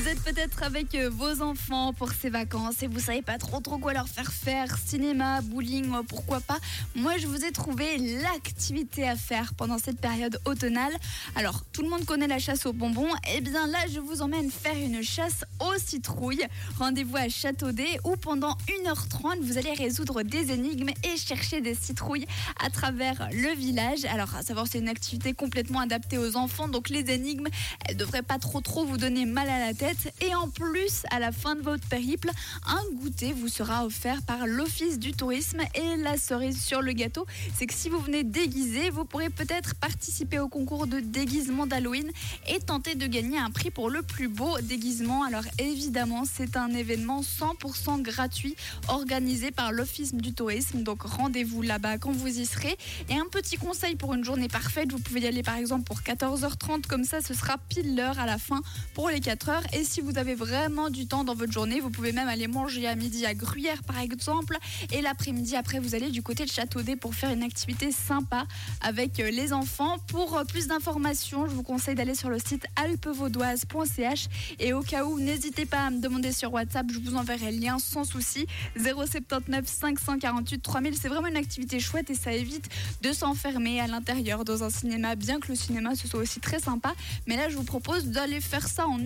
Vous êtes peut-être avec euh, vos enfants pour ces vacances et vous savez pas trop trop quoi leur faire faire, cinéma, bowling, euh, pourquoi pas. Moi, je vous ai trouvé l'activité à faire pendant cette période automnale. Alors, tout le monde connaît la chasse aux bonbons. Et bien là, je vous emmène faire une chasse aux citrouilles. Rendez-vous à Châteaudet où pendant 1h30, vous allez résoudre des énigmes et chercher des citrouilles à travers le village. Alors, à savoir, c'est une activité complètement adaptée aux enfants. Donc, les énigmes, elles devraient pas trop trop vous donner mal à la tête. Et en plus, à la fin de votre périple, un goûter vous sera offert par l'Office du tourisme. Et la cerise sur le gâteau, c'est que si vous venez déguisé, vous pourrez peut-être participer au concours de déguisement d'Halloween et tenter de gagner un prix pour le plus beau déguisement. Alors évidemment, c'est un événement 100% gratuit organisé par l'Office du tourisme. Donc rendez-vous là-bas quand vous y serez. Et un petit conseil pour une journée parfaite, vous pouvez y aller par exemple pour 14h30, comme ça ce sera pile l'heure à la fin pour les 4 heures. Et si vous avez vraiment du temps dans votre journée, vous pouvez même aller manger à midi à Gruyère par exemple. Et l'après-midi, après, vous allez du côté de Châteaudet pour faire une activité sympa avec euh, les enfants. Pour euh, plus d'informations, je vous conseille d'aller sur le site alpevaudoise.ch. Et au cas où, n'hésitez pas à me demander sur WhatsApp, je vous enverrai le lien sans souci. 079 548 3000. C'est vraiment une activité chouette et ça évite de s'enfermer à l'intérieur dans un cinéma, bien que le cinéma ce soit aussi très sympa. Mais là, je vous propose d'aller faire ça en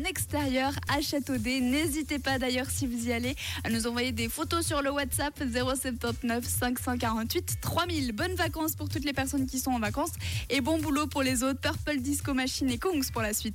à Châteaudet. N'hésitez pas d'ailleurs si vous y allez à nous envoyer des photos sur le WhatsApp 079 548 3000. Bonnes vacances pour toutes les personnes qui sont en vacances et bon boulot pour les autres. Purple Disco Machine et Kongs pour la suite.